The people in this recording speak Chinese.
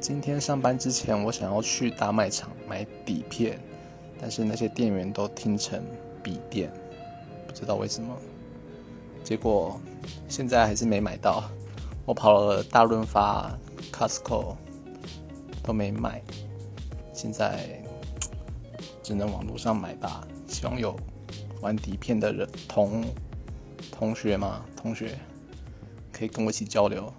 今天上班之前我想要去大卖场买底片但是那些店员都听成笔电不知道为什么。结果现在还是没买到我跑了大润发 costco 都没买现在只能网络上买吧。希望有玩底片的人同同学吗同学可以跟我一起交流。